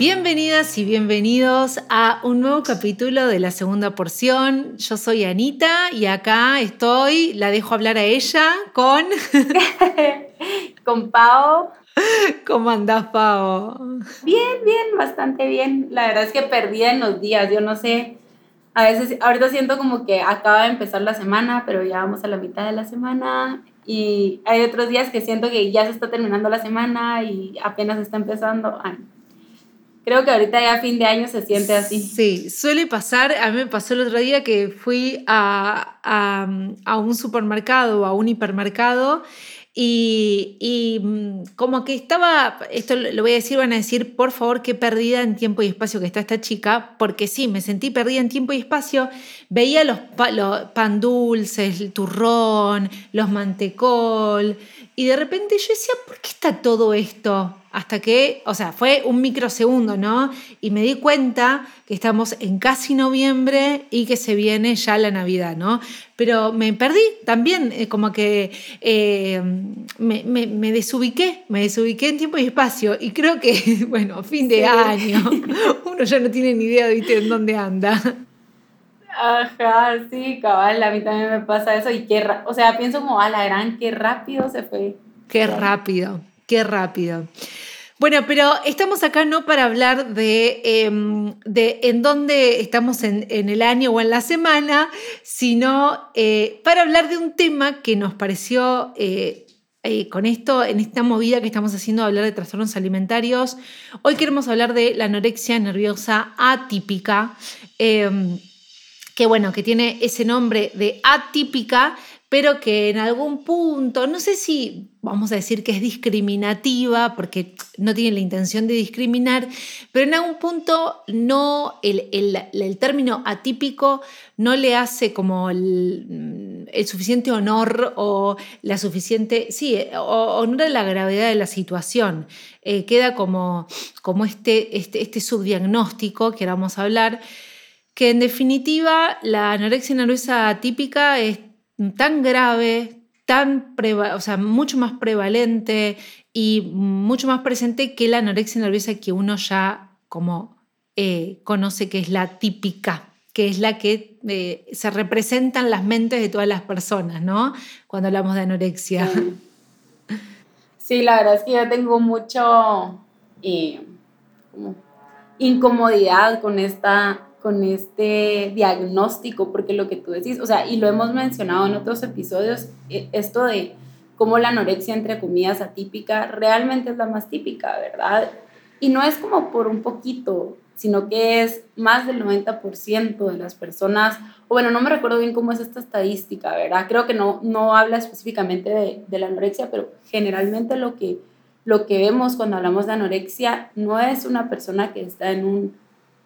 Bienvenidas y bienvenidos a un nuevo capítulo de la segunda porción. Yo soy Anita y acá estoy, la dejo hablar a ella con... con Pau. ¿Cómo andás, Pau? Bien, bien, bastante bien. La verdad es que perdí en los días, yo no sé. A veces, ahorita siento como que acaba de empezar la semana, pero ya vamos a la mitad de la semana. Y hay otros días que siento que ya se está terminando la semana y apenas está empezando. Creo que ahorita ya fin de año se siente así. Sí, suele pasar. A mí me pasó el otro día que fui a, a, a un supermercado o a un hipermercado y, y, mm, como que estaba, esto lo voy a decir, van a decir, por favor, qué perdida en tiempo y espacio que está esta chica, porque sí, me sentí perdida en tiempo y espacio. Veía los, los pan dulces, el turrón, los mantecol, y de repente yo decía, ¿por qué está todo esto? hasta que, o sea, fue un microsegundo, ¿no? Y me di cuenta que estamos en casi noviembre y que se viene ya la Navidad, ¿no? Pero me perdí también, eh, como que eh, me, me, desubiqué, me desubiqué en tiempo y espacio. Y creo que, bueno, fin de año, uno ya no tiene ni idea de en dónde anda. Ajá, sí, cabal, a mí también me pasa eso. Y qué, o sea, pienso como, a la gran, qué rápido se fue. Qué rápido. Qué rápido. Bueno, pero estamos acá no para hablar de, em, de en dónde estamos en, el año o en la semana, sino eh, para hablar de un tema que nos pareció eh, eh, con esto, en esta movida que estamos haciendo, hablar de trastornos alimentarios. Hoy queremos hablar de la anorexia nerviosa atípica, em, que bueno, que tiene ese nombre de atípica pero que en algún punto, no sé si vamos a decir que es discriminativa, porque no tiene la intención de discriminar, pero en algún punto no, el, el, término atípico no le hace como el, suficiente honor o la suficiente, sí, honor a la gravedad de la situación. Eh, queda como, como este, este, este subdiagnóstico que ahora vamos a hablar, que en definitiva la anorexia nerviosa atípica es tan grave, tan o sea, mucho más prevalente y mucho más presente que la anorexia nerviosa que uno ya como eh, conoce que es la típica, que es la que eh, se representa en las mentes de todas las personas, ¿no? Cuando hablamos de anorexia. Sí, la verdad es que yo tengo mucho eh, incomodidad con esta con este diagnóstico, porque lo que tú decís, o sea, y lo hemos mencionado en otros episodios, e, esto de cómo la anorexia, entre comillas, atípica, realmente es la más típica, ¿verdad? Y no es como por un poquito, sino que es más del 90% de las personas, o bueno, no me recuerdo bien cómo es esta estadística, ¿verdad? Creo que no, no habla específicamente de, de la anorexia, pero generalmente lo que, lo que vemos cuando hablamos de anorexia no es una persona que está en un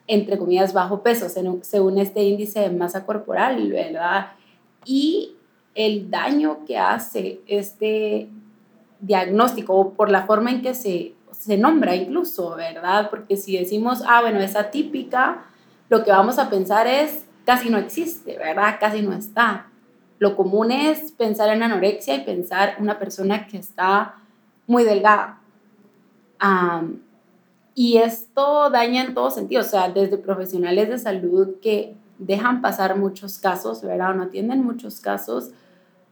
entre comillas, bajo peso, según este índice de masa corporal, ¿verdad? Y el daño que hace este diagnóstico por la forma en que se, se nombra incluso, ¿verdad? Porque si decimos, ah, bueno, es atípica, lo que vamos a pensar es, casi no existe, ¿verdad? Casi no está. Lo común es pensar en anorexia y pensar una persona que está muy delgada. Y esto daña en todo sentido, o sea, desde profesionales de salud que dejan pasar muchos casos, ¿verdad? O no atienden muchos casos,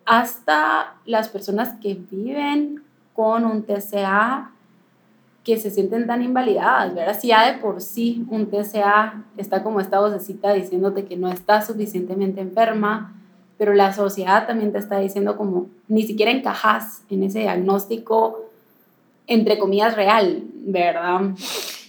hasta las personas que viven con un TCA que se sienten tan invalidadas, ¿verdad? Si ya de por sí un TCA está como esta vocecita diciéndote que no estás suficientemente enferma, pero la sociedad también te está diciendo como ni siquiera encajas en ese diagnóstico entre comillas, real, ¿verdad?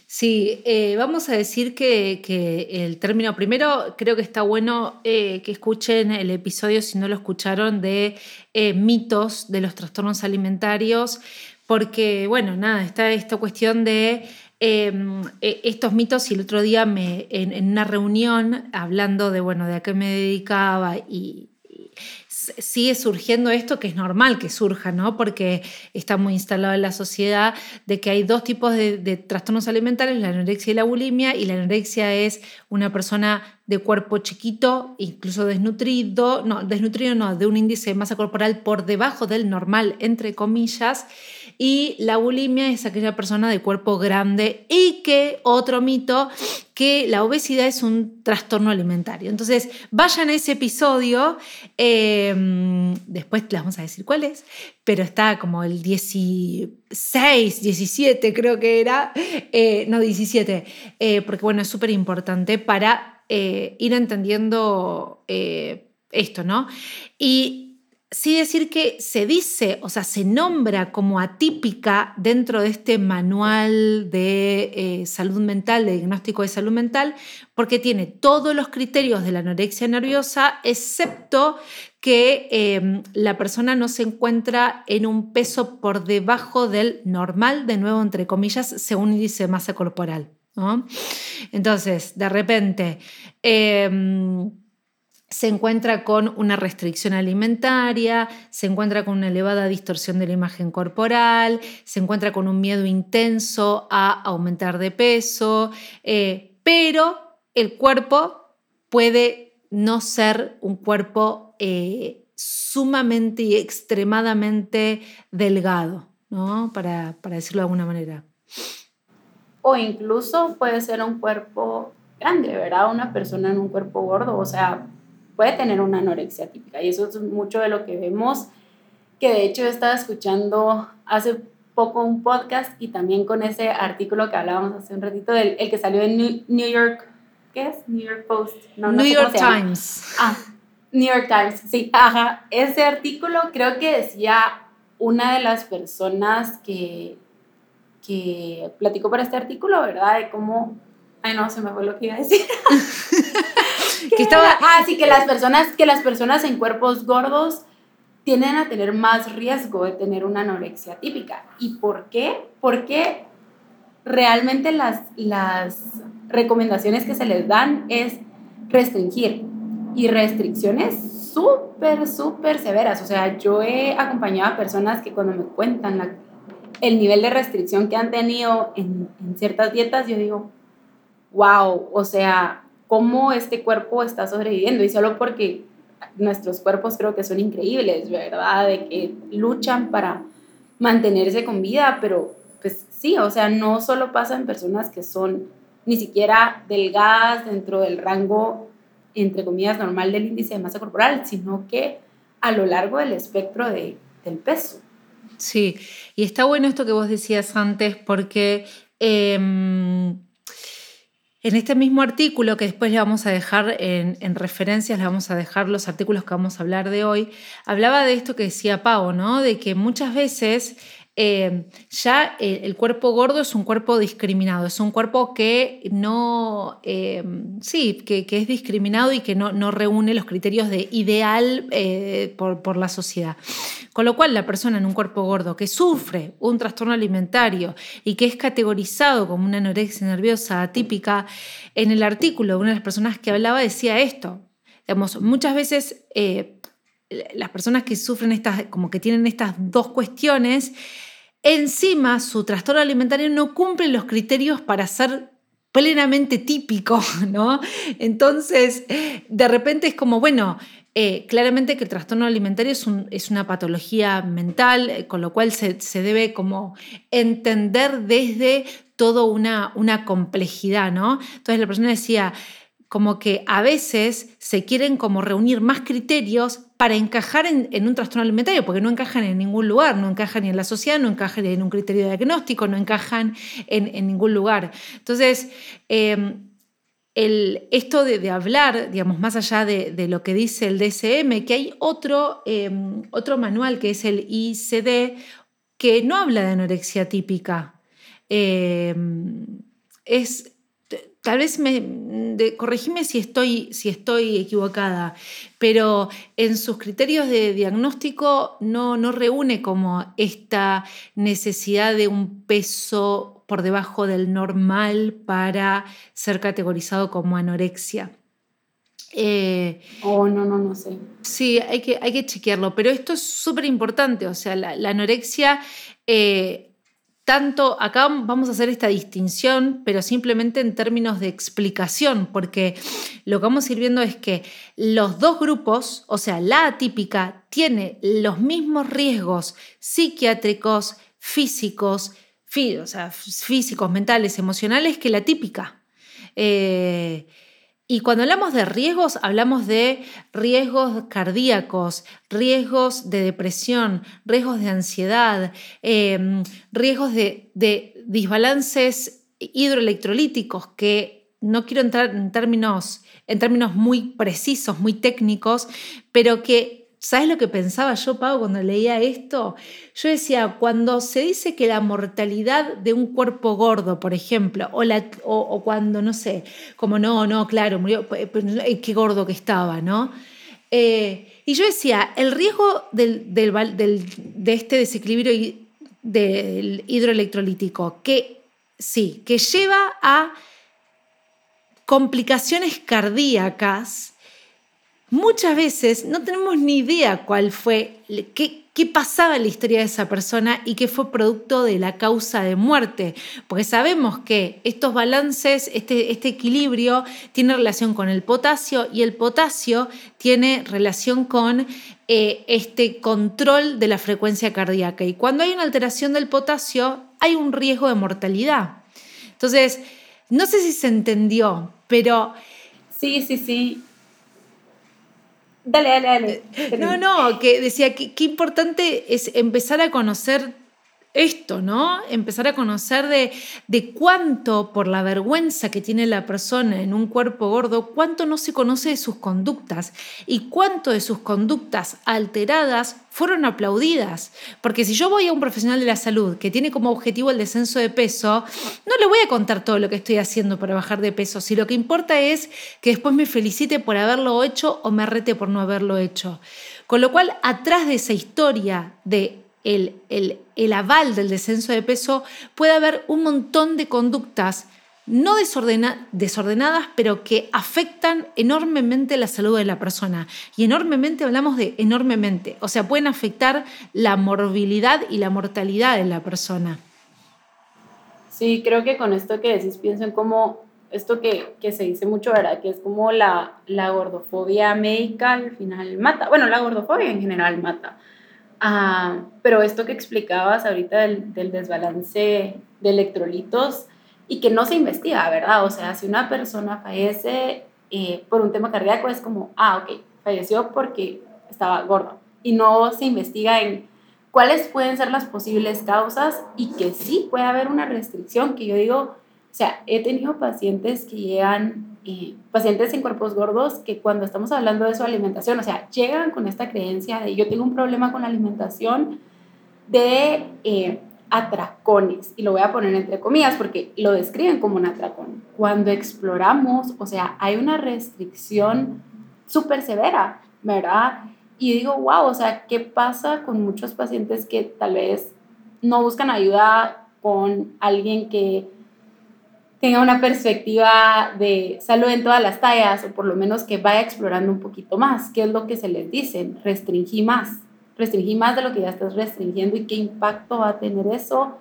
Sí, eh, vamos a decir que, el término, primero creo que está bueno eh, que escuchen el episodio, si no lo escucharon, de eh, mitos de los trastornos alimentarios, porque, bueno, nada, está esta cuestión de em, e, estos mitos y el otro día me, en, una reunión hablando de, bueno, de a qué me dedicaba y, sigue surgiendo esto que es normal que surja, ¿no? Porque está muy instalado en la sociedad de que hay dos tipos de, de, trastornos alimentarios, la anorexia y la bulimia, y la anorexia es una persona de cuerpo chiquito, incluso desnutrido, no, desnutrido no, de un índice de masa corporal por debajo del normal, entre comillas, y la bulimia es aquella persona de cuerpo grande y que, otro mito, que la obesidad es un trastorno alimentario. Entonces, vayan a ese episodio, em, después les vamos a decir cuál es, pero está como el 16, 17 creo que era, eh, no 17, eh, porque bueno, es súper importante para eh, ir entendiendo esto, ¿no? Y sí decir que se dice, o sea, se nombra como atípica dentro de este manual de eh, salud mental, de diagnóstico de salud mental, porque tiene todos los criterios de la anorexia nerviosa, excepto que em, la persona no se encuentra en un peso por debajo del normal, de nuevo, entre comillas, según índice de masa corporal. Entonces, de repente, em, se encuentra con una restricción alimentaria, se encuentra con una elevada distorsión de la imagen corporal, se encuentra con un miedo intenso a aumentar de peso, eh, pero el cuerpo puede no ser un cuerpo eh, sumamente y extremadamente delgado, ¿no? para, para decirlo de alguna manera. O incluso puede ser un cuerpo grande, ¿verdad? Una persona en un cuerpo gordo, o sea, puede tener una anorexia típica. Y eso es mucho de lo que vemos, que de hecho estaba escuchando hace poco un podcast y también con ese artículo que hablábamos hace un ratito, del, el que salió en New, York, ¿qué es? New York Post. New York Times. Ah, New York Times, sí, ajá. Ese artículo creo que decía una de las personas que, que platicó para este artículo, ¿verdad? De cómo, ay no, se me fue lo que iba a decir. que estaba... Ah, sí, que las, personas, que las personas en cuerpos gordos tienden a tener más riesgo de tener una anorexia típica. ¿Y por qué? Porque realmente las, las recomendaciones que se les dan es restringir y restricciones súper, súper severas. O sea, yo he acompañado a personas que cuando me cuentan la, el nivel de restricción que han tenido en, en ciertas dietas, yo digo, wow, o sea, cómo este cuerpo está sobreviviendo y solo porque nuestros cuerpos creo que son increíbles, ¿verdad? De que luchan para mantenerse con vida, pero pues sí, o sea, no solo pasa en personas que son ni siquiera delgadas dentro del rango, entre comillas, normal del índice de masa corporal, sino que a lo largo del espectro de, del peso. Sí, y está bueno esto que vos decías antes porque... Em, en este mismo artículo, que después le vamos a dejar en, referencias, le vamos a dejar los artículos que vamos a hablar de hoy, hablaba de esto que decía Pau, ¿no? De que muchas veces eh, ya el cuerpo gordo es un cuerpo discriminado, es un cuerpo que no, eh, sí, que, es discriminado y que no, no, reúne los criterios de ideal eh, por, por, la sociedad. Con lo cual, la persona en un cuerpo gordo que sufre un trastorno alimentario y que es categorizado como una anorexia nerviosa atípica, en el artículo una de las personas que hablaba decía esto. Digamos, muchas veces las personas que sufren estas, como que tienen estas dos cuestiones, encima su trastorno alimentario no cumple los criterios para ser plenamente típico, ¿no? Entonces, de repente es como, bueno, eh, claramente que el trastorno alimentario es, es una patología mental, eh, con lo cual se, debe como entender desde toda una, una complejidad, ¿no? Entonces la persona decía, como que a veces se quieren como reunir más criterios para encajar en, un trastorno alimentario, porque no encajan en ningún lugar, no encajan ni en la sociedad, no encajan en un criterio diagnóstico, no encajan en, ningún lugar. Entonces, em, esto de, hablar, digamos, más allá de, lo que dice el DSM, que hay otro, em, otro manual que es el ICD, que no habla de anorexia típica. Em, es tal vez me corregime si estoy, si estoy equivocada, pero en sus criterios de diagnóstico no, no reúne como esta necesidad de un peso por debajo del normal para ser categorizado como anorexia. Eh, oh, no, no, no sé. Sí, hay que, hay que chequearlo, pero esto es súper importante, o sea, la, anorexia, eh, tanto, acá vamos a hacer esta distinción, pero simplemente en términos de explicación, porque lo que vamos a ir viendo es que los dos grupos, o sea, la atípica, tiene los mismos riesgos psiquiátricos, físicos, o sea, físicos, mentales, emocionales que la típica. Eh, y cuando hablamos de riesgos, hablamos de riesgos cardíacos, riesgos de depresión, riesgos de ansiedad, em, riesgos de, de desbalances hidroelectrolíticos que no quiero entrar en términos, en términos muy precisos, muy técnicos, pero que ¿Sabes lo que pensaba yo, Pau, cuando leía esto? Yo decía, cuando se dice que la mortalidad de un cuerpo gordo, por ejemplo, o, la, o, cuando, no sé, como no, no, claro, murió, qué gordo que estaba, ¿no? Eh, y yo decía, el riesgo del, de este desequilibrio del hidroelectrolítico, que sí, que lleva a complicaciones cardíacas, muchas veces no tenemos ni idea cuál fue, qué, qué, pasaba en la historia de esa persona y qué fue producto de la causa de muerte. Porque sabemos que estos balances, este, este equilibrio tiene relación con el potasio y el potasio tiene relación con eh, este control de la frecuencia cardíaca. Y cuando hay una alteración del potasio, hay un riesgo de mortalidad. Entonces, no sé si se entendió, pero... Sí, sí, sí. Dale, dale, dale. Eh, no, no, que decía que qué importante es empezar a conocer esto, ¿no? Empezar a conocer de, de, cuánto, por la vergüenza que tiene la persona en un cuerpo gordo, cuánto no se conoce de sus conductas y cuánto de sus conductas alteradas fueron aplaudidas. Porque si yo voy a un profesional de la salud que tiene como objetivo el descenso de peso, no le voy a contar todo lo que estoy haciendo para bajar de peso, si lo que importa es que después me felicite por haberlo hecho o me arrete por no haberlo hecho. Con lo cual, atrás de esa historia de el, el, aval del descenso de peso, puede haber un montón de conductas no desordenadas, pero que afectan enormemente la salud de la persona. Y enormemente hablamos de enormemente, o sea, pueden afectar la morbilidad y la mortalidad de la persona. Sí, creo que con esto que decís pienso en cómo esto que, se dice mucho, ¿verdad? Que es como la, la gordofobia médica al final mata. Bueno, la gordofobia en general mata. Ah, pero esto que explicabas ahorita del, del, desbalance de electrolitos y que no se investiga, ¿verdad? O sea, si una persona fallece eh, por un tema cardíaco es como, ah, ok, falleció porque estaba gordo. Y no se investiga en cuáles pueden ser las posibles causas y que sí puede haber una restricción, que yo digo, o sea, he tenido pacientes que llegan pacientes en cuerpos gordos que cuando estamos hablando de su alimentación, o sea, llegan con esta creencia de yo tengo un problema con la alimentación de eh, atracones, y lo voy a poner entre comillas porque lo describen como un atracón. Cuando exploramos, o sea, hay una restricción súper severa, ¿verdad? Y digo, wow, o sea, ¿qué pasa con muchos pacientes que tal vez no buscan ayuda con alguien que tenga una perspectiva de salud en todas las tallas o por lo menos que vaya explorando un poquito más. ¿Qué es lo que se les dice? Restringí más. Restringí más de lo que ya estás restringiendo y qué impacto va a tener eso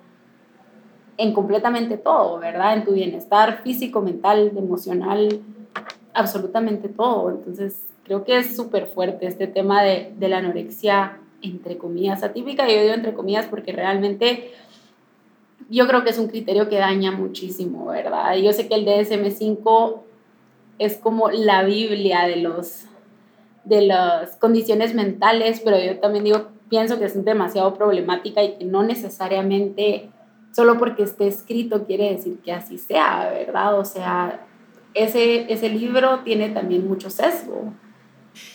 en completamente todo, ¿verdad? En tu bienestar físico, mental, emocional, absolutamente todo. Entonces, creo que es súper fuerte este tema de, de la anorexia, entre comillas, atípica. Yo digo entre comillas porque realmente yo creo que es un criterio que daña muchísimo, ¿verdad? Yo sé que el DSM5 es como la Biblia de los de las condiciones mentales, pero yo también digo, pienso que es demasiado problemática y que no necesariamente solo porque esté escrito quiere decir que así sea, ¿verdad? O sea, ese, ese libro tiene también mucho sesgo.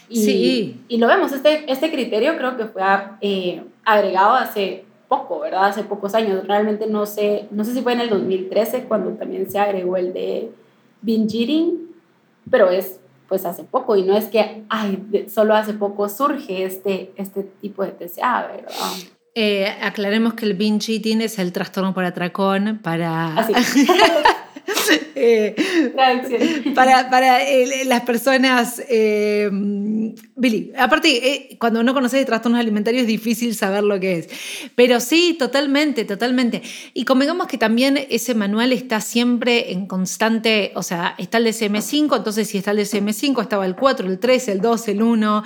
Y, sí. Y lo vemos, este, este criterio creo que fue eh, agregado hace poco, ¿verdad? Hace pocos años. Realmente no sé, no sé si fue en el 2013 cuando también se agregó el de binge eating, pero es pues hace poco y no es que ay, solo hace poco surge este, este tipo de TCA, ¿verdad? Eh, aclaremos que el binge eating es el trastorno por atracón para... Así. Eh, para, para eh, las personas, eh, Billy, aparte, cuando no conoces de trastornos alimentarios es difícil saber lo que es. Pero sí, totalmente, totalmente. Y convengamos que también ese manual está siempre en constante, o sea, está el DSM5, entonces si está el DSM5, estaba el 4, el 3, el 2, el 1,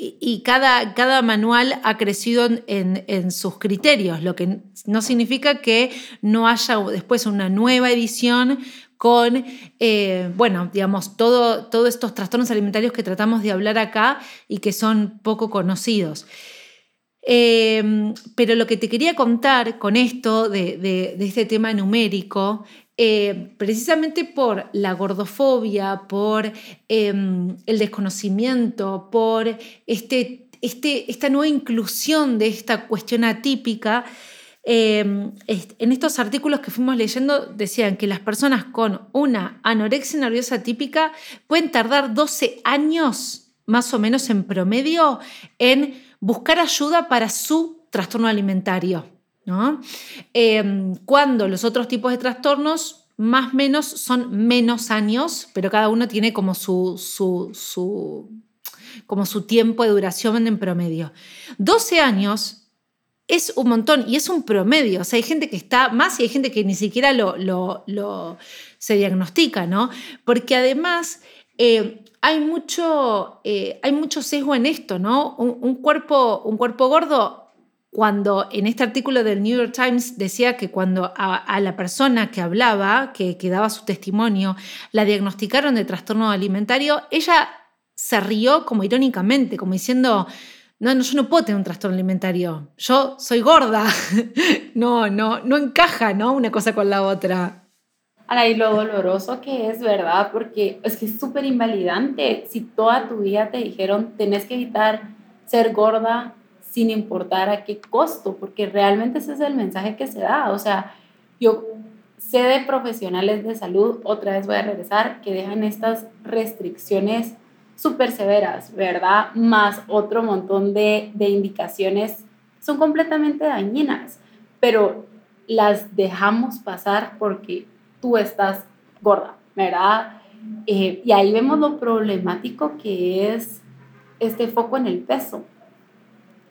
y cada, cada manual ha crecido en, sus criterios, lo que no significa que no haya después una nueva edición con, eh, bueno, digamos, todo, todos estos trastornos alimentarios que tratamos de hablar acá y que son poco conocidos. Eh, pero lo que te quería contar con esto de este tema numérico eh, precisamente por la gordofobia, por el desconocimiento, por este, este, esta nueva inclusión de esta cuestión atípica. Em, en estos artículos que fuimos leyendo decían que las personas con una anorexia nerviosa típica pueden tardar 12 años más o menos en promedio en buscar ayuda para su trastorno alimentario. Em, cuando los otros tipos de trastornos más o menos son menos años, pero cada uno tiene como su tiempo de duración en promedio. 12 años es un montón y es un promedio. O sea, hay gente que está más y hay gente que ni siquiera lo, lo, se diagnostica, ¿no? Porque además eh, hay, mucho, eh, hay mucho sesgo en esto, ¿no? un, cuerpo, un cuerpo gordo cuando en este artículo del New York Times decía que cuando a, la persona que hablaba, que, daba su testimonio, la diagnosticaron de trastorno alimentario, ella se rió como irónicamente, como diciendo, no, no, yo no puedo tener un trastorno alimentario, yo soy gorda, no, no, no encaja, ¿no? Una cosa con la otra. Ana, y lo doloroso que es, ¿verdad? Porque es que es súper invalidante. Si toda tu vida te dijeron, tenés que evitar ser gorda, sin importar a qué costo, porque realmente ese es el mensaje que se da. O sea, yo sé de profesionales de salud, otra vez voy a regresar, que dejan estas restricciones súper severas, ¿verdad? Más otro montón de, de indicaciones son completamente dañinas, pero las dejamos pasar porque tú estás gorda, ¿verdad? Eh, y ahí vemos lo problemático que es este foco en el peso.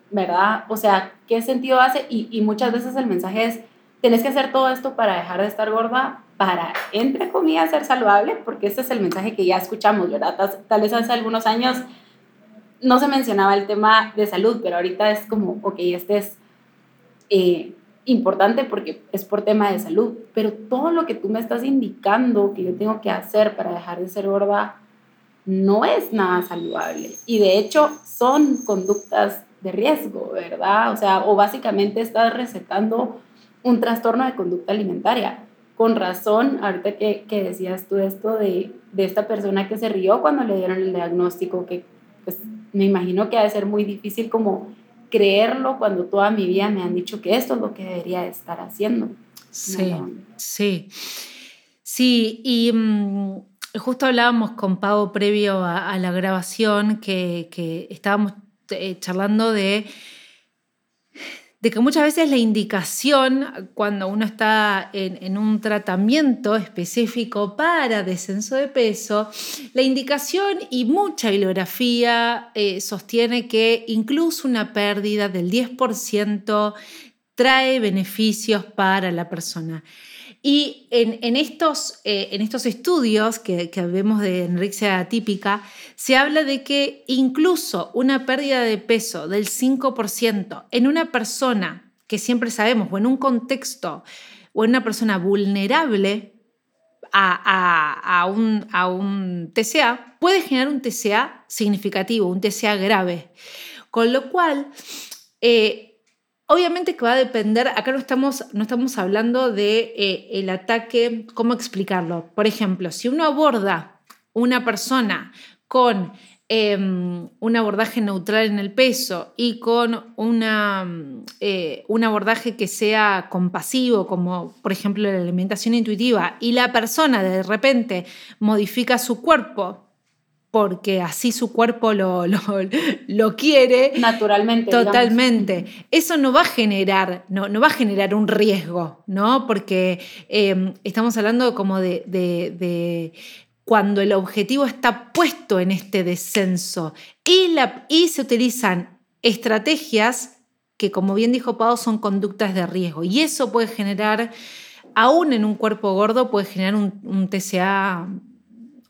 ¿verdad? O sea, ¿qué sentido hace? Y, muchas veces el mensaje es, tenés que hacer todo esto para dejar de estar gorda, para, entre comillas, ser saludable, porque este es el mensaje que ya escuchamos, ¿verdad? Tal, vez hace algunos años no se mencionaba el tema de salud, pero ahorita es como, ok, este es eh, importante porque es por tema de salud, pero todo lo que tú me estás indicando que yo tengo que hacer para dejar de ser gorda no es nada saludable. Y de hecho son conductas de riesgo, ¿verdad? O sea, o básicamente estás recetando un trastorno de conducta alimentaria. Con razón, ahorita que, que decías tú esto de, de, esta persona que se rió cuando le dieron el diagnóstico, que pues me imagino que ha de ser muy difícil como creerlo cuando toda mi vida me han dicho que esto es lo que debería estar haciendo. Sí, sí. Sí, y mm, justo hablábamos con Pau previo a, a la grabación que, que estábamos eh, charlando de, de que muchas veces la indicación cuando uno está en, un tratamiento específico para descenso de peso, la indicación y mucha bibliografía eh, sostiene que incluso una pérdida del 10% trae beneficios para la persona. Y en, estos, eh, en estos, estudios que, vemos de anorexia atípica, se habla de que incluso una pérdida de peso del 5% en una persona que siempre sabemos, o en un contexto, o en una persona vulnerable a, un, a un TCA, puede generar un TCA significativo, un TCA grave. Con lo cual, eh, Obviamente que va a depender, acá no estamos, no estamos hablando de eh, el ataque, ¿cómo explicarlo? Por ejemplo, si uno aborda una persona con em, un abordaje neutral en el peso y con una, eh, un abordaje que sea compasivo, como por ejemplo la alimentación intuitiva, y la persona de repente modifica su cuerpo porque así su cuerpo lo, lo, quiere. Naturalmente. Totalmente. Eso no va a generar, no, no va a generar un riesgo, ¿no? Porque em, estamos hablando como de, de, cuando el objetivo está puesto en este descenso y, la, y se utilizan estrategias que, como bien dijo Pau, son conductas de riesgo. Y eso puede generar, aún en un cuerpo gordo, puede generar un, un TCA,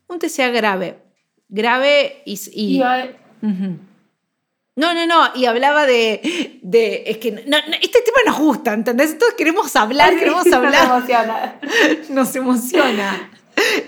un TCA grave grave y... No, no, no, y hablaba de, de es que este tema nos gusta, ¿entendés? Todos queremos hablar, queremos hablar. Nos emociona. Nos emociona.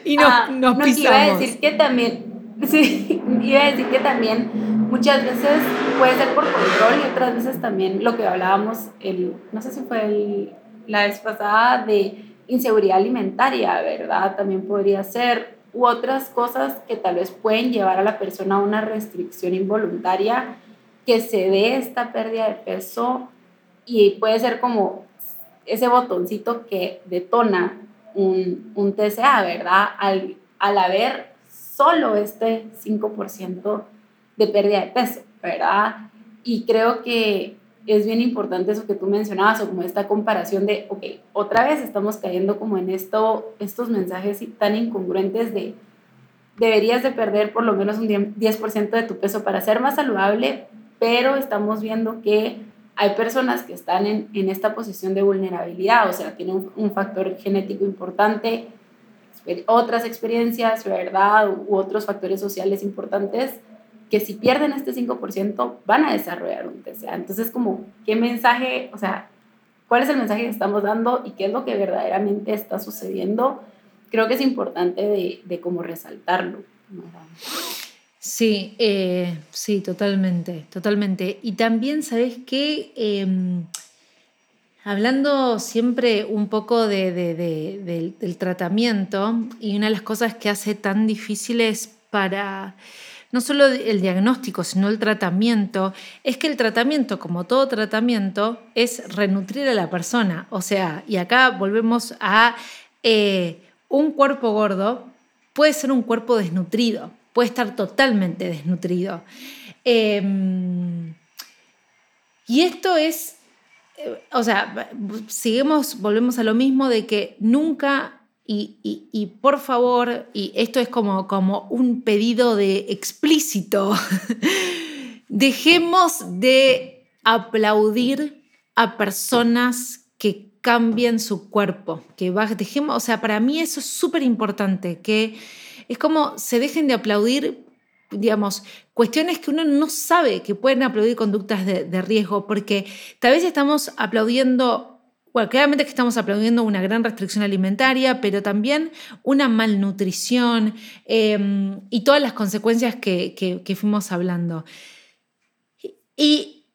Y nos, ah, nos no, pisamos. Iba a decir que también, sí, iba a decir que también muchas veces puede ser por control y otras veces también lo que hablábamos, el, no sé si fue el, la vez pasada, de inseguridad alimentaria, ¿verdad? También podría ser u otras cosas que tal vez pueden llevar a la persona a una restricción involuntaria que se dé esta pérdida de peso y puede ser como ese botoncito que detona un, un TCA, ¿verdad? Al, al haber solo este 5% de pérdida de peso, ¿verdad? Y creo que es bien importante eso que tú mencionabas o como esta comparación de, ok, otra vez estamos cayendo como en esto, estos mensajes tan incongruentes de deberías de perder por lo menos un 10% de tu peso para ser más saludable, pero estamos viendo que hay personas que están en, en esta posición de vulnerabilidad, o sea, tienen un, factor genético importante, otras experiencias, ¿verdad? U otros factores sociales importantes que si pierden este 5% van a desarrollar un TCA. Entonces, como, ¿qué mensaje, o sea, cuál es el mensaje que estamos dando y qué es lo que verdaderamente está sucediendo? Creo que es importante de, de cómo resaltarlo. Sí, eh, sí, totalmente, totalmente. Y también, ¿sabes qué? Em, hablando siempre un poco de, de, del, del tratamiento, y una de las cosas que hace tan difíciles para no solo el diagnóstico, sino el tratamiento, es que el tratamiento, como todo tratamiento, es renutrir a la persona. O sea, y acá volvemos a eh, un cuerpo gordo, puede ser un cuerpo desnutrido, puede estar totalmente desnutrido. Em, y esto es, eh, o sea, seguimos, volvemos a lo mismo de que nunca y, por favor, y esto es como, como un pedido de explícito, dejemos de aplaudir a personas que cambien su cuerpo, que dejemos, o sea, para mí eso es súper importante, que es como se dejen de aplaudir, digamos, cuestiones que uno no sabe que pueden aplaudir conductas de, de riesgo, porque tal vez estamos aplaudiendo claramente que estamos aplaudiendo una gran restricción alimentaria, pero también una malnutrición em, y todas las consecuencias que, fuimos hablando. Y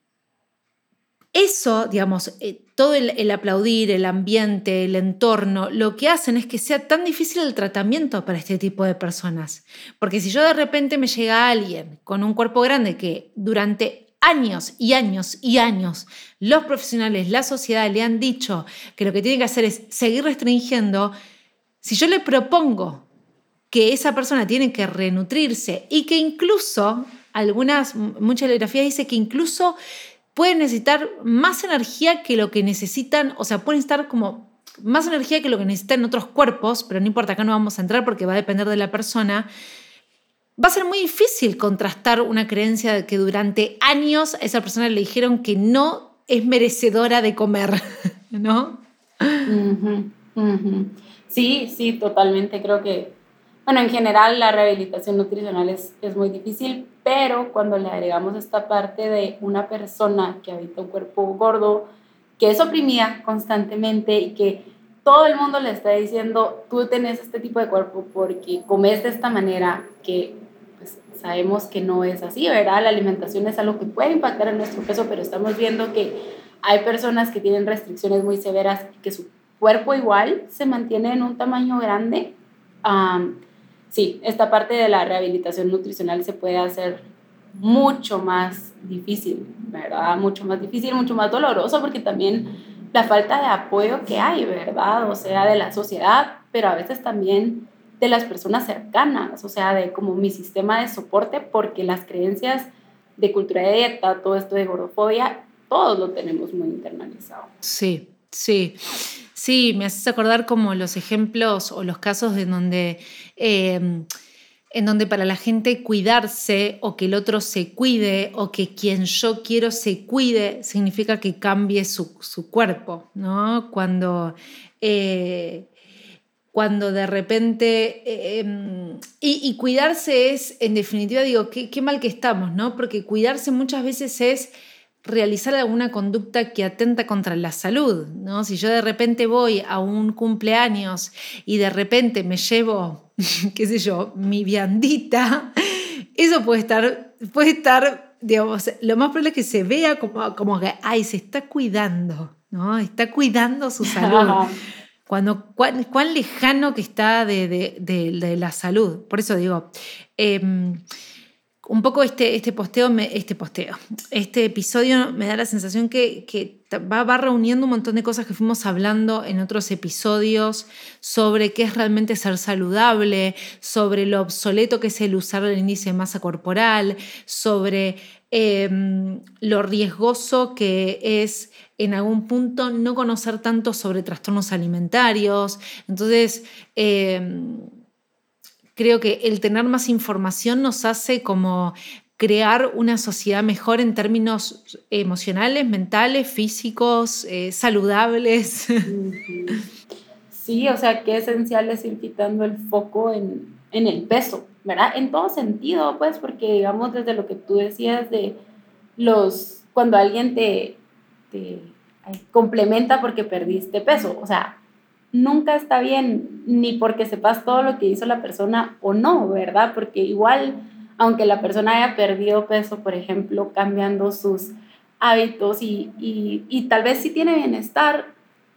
eso, digamos, eh, todo el, aplaudir, el ambiente, el entorno, lo que hacen es que sea tan difícil el tratamiento para este tipo de personas. Porque si yo de repente me llega alguien con un cuerpo grande que durante años y años y años los profesionales, la sociedad le han dicho que lo que tiene que hacer es seguir restringiendo, si yo le propongo que esa persona tiene que renutrirse y que incluso, algunas, mucha bibliografía dice que incluso pueden necesitar más energía que lo que necesitan, o sea, pueden estar como más energía que lo que necesitan otros cuerpos, pero no importa, acá no vamos a entrar porque va a depender de la persona va a ser muy difícil contrastar una creencia de que durante años a esa persona le dijeron que no es merecedora de comer, ¿no? Sí, sí, totalmente. Creo que, bueno, en general la rehabilitación nutricional es, es muy difícil, pero cuando le agregamos esta parte de una persona que habita un cuerpo gordo, que es oprimida constantemente y que todo el mundo le está diciendo, tú tenés este tipo de cuerpo porque comes de esta manera, que sabemos que no es así, ¿verdad? La alimentación es algo que puede impactar en nuestro peso, pero estamos viendo que hay personas que tienen restricciones muy severas y que su cuerpo igual se mantiene en un tamaño grande sí, esta parte de la rehabilitación nutricional se puede hacer mucho más difícil, ¿verdad? Mucho más difícil, mucho más doloroso, porque también la falta de apoyo que hay, ¿verdad? O sea, de la sociedad, pero a veces también de las personas cercanas, o sea, de como mi sistema de soporte, porque las creencias de cultura de dieta, todo esto de gordofobia, todos lo tenemos muy internalizado. Sí, sí. Sí, me haces acordar como los ejemplos o los casos de donde, em, en donde para la gente cuidarse o que el otro se cuide o que quien yo quiero se cuide significa que cambie su, cuerpo, ¿no? Cuando, eh, cuando de repente... Em, y, cuidarse es, en definitiva, digo, qué, qué mal que estamos, ¿no? Porque cuidarse muchas veces es realizar alguna conducta que atenta contra la salud, ¿no? Si yo de repente voy a un cumpleaños y de repente me llevo, qué sé yo, mi viandita, eso puede estar, puede estar, digamos, lo más probable es que se vea como, como que, ay, se está cuidando, ¿no? Está cuidando su salud. Cuando, cuán, lejano que está de, la salud. Por eso digo, em, un poco este, este posteo, este posteo, este episodio me da la sensación que, va, va, reuniendo un montón de cosas que fuimos hablando en otros episodios sobre qué es realmente ser saludable, sobre lo obsoleto que es el usar el índice de masa corporal, sobre em, lo riesgoso que es en algún punto no conocer tanto sobre trastornos alimentarios. Entonces, em, creo que el tener más información nos hace como crear una sociedad mejor en términos emocionales, mentales, físicos, eh, saludables. Sí, o sea, qué esencial es ir quitando el foco en, el peso, ¿verdad? En todo sentido, pues, porque digamos desde lo que tú decías de los, cuando alguien te, te complementa porque perdiste peso, o sea, nunca está bien, ni porque sepas todo lo que hizo la persona o no, ¿verdad? Porque igual, aunque la persona haya perdido peso, por ejemplo, cambiando sus hábitos y, y, tal vez sí tiene bienestar,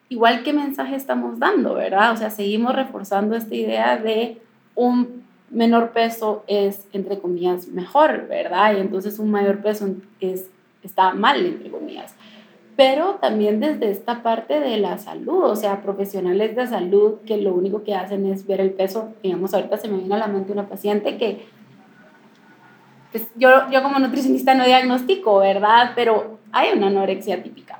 igual qué mensaje estamos dando, ¿verdad? O sea, seguimos reforzando esta idea de un menor peso es, entre comillas, mejor, ¿verdad? Y entonces un mayor peso es, está mal, entre comillas pero también desde esta parte de la salud, o sea, profesionales de salud que lo único que hacen es ver el peso. Digamos, ahorita se me viene a la mente una paciente que pues, yo, yo como nutricionista no diagnostico, ¿verdad? Pero hay una anorexia típica,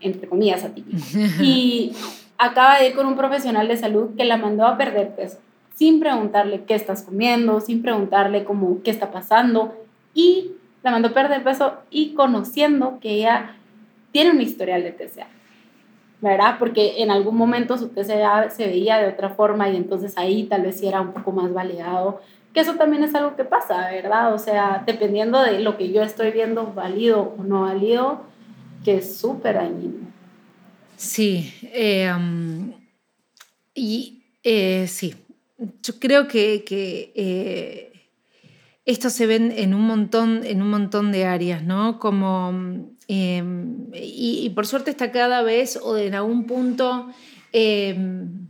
entre comillas atípica. Y acaba de ir con un profesional de salud que la mandó a perder peso, sin preguntarle qué estás comiendo, sin preguntarle cómo, qué está pasando, y la mandó a perder peso y conociendo que ella tiene un historial de TCA, ¿verdad? Porque en algún momento su TCA se veía de otra forma y entonces ahí tal vez sí era un poco más validado, que eso también es algo que pasa, ¿verdad? O sea, dependiendo de lo que yo estoy viendo, válido o no válido, que es súper dañino. Sí, eh, um, y eh, sí, yo creo que, que eh, esto se ve en un montón, en un montón de áreas, ¿no? Como Em, y, por suerte está cada vez, o en algún punto, em,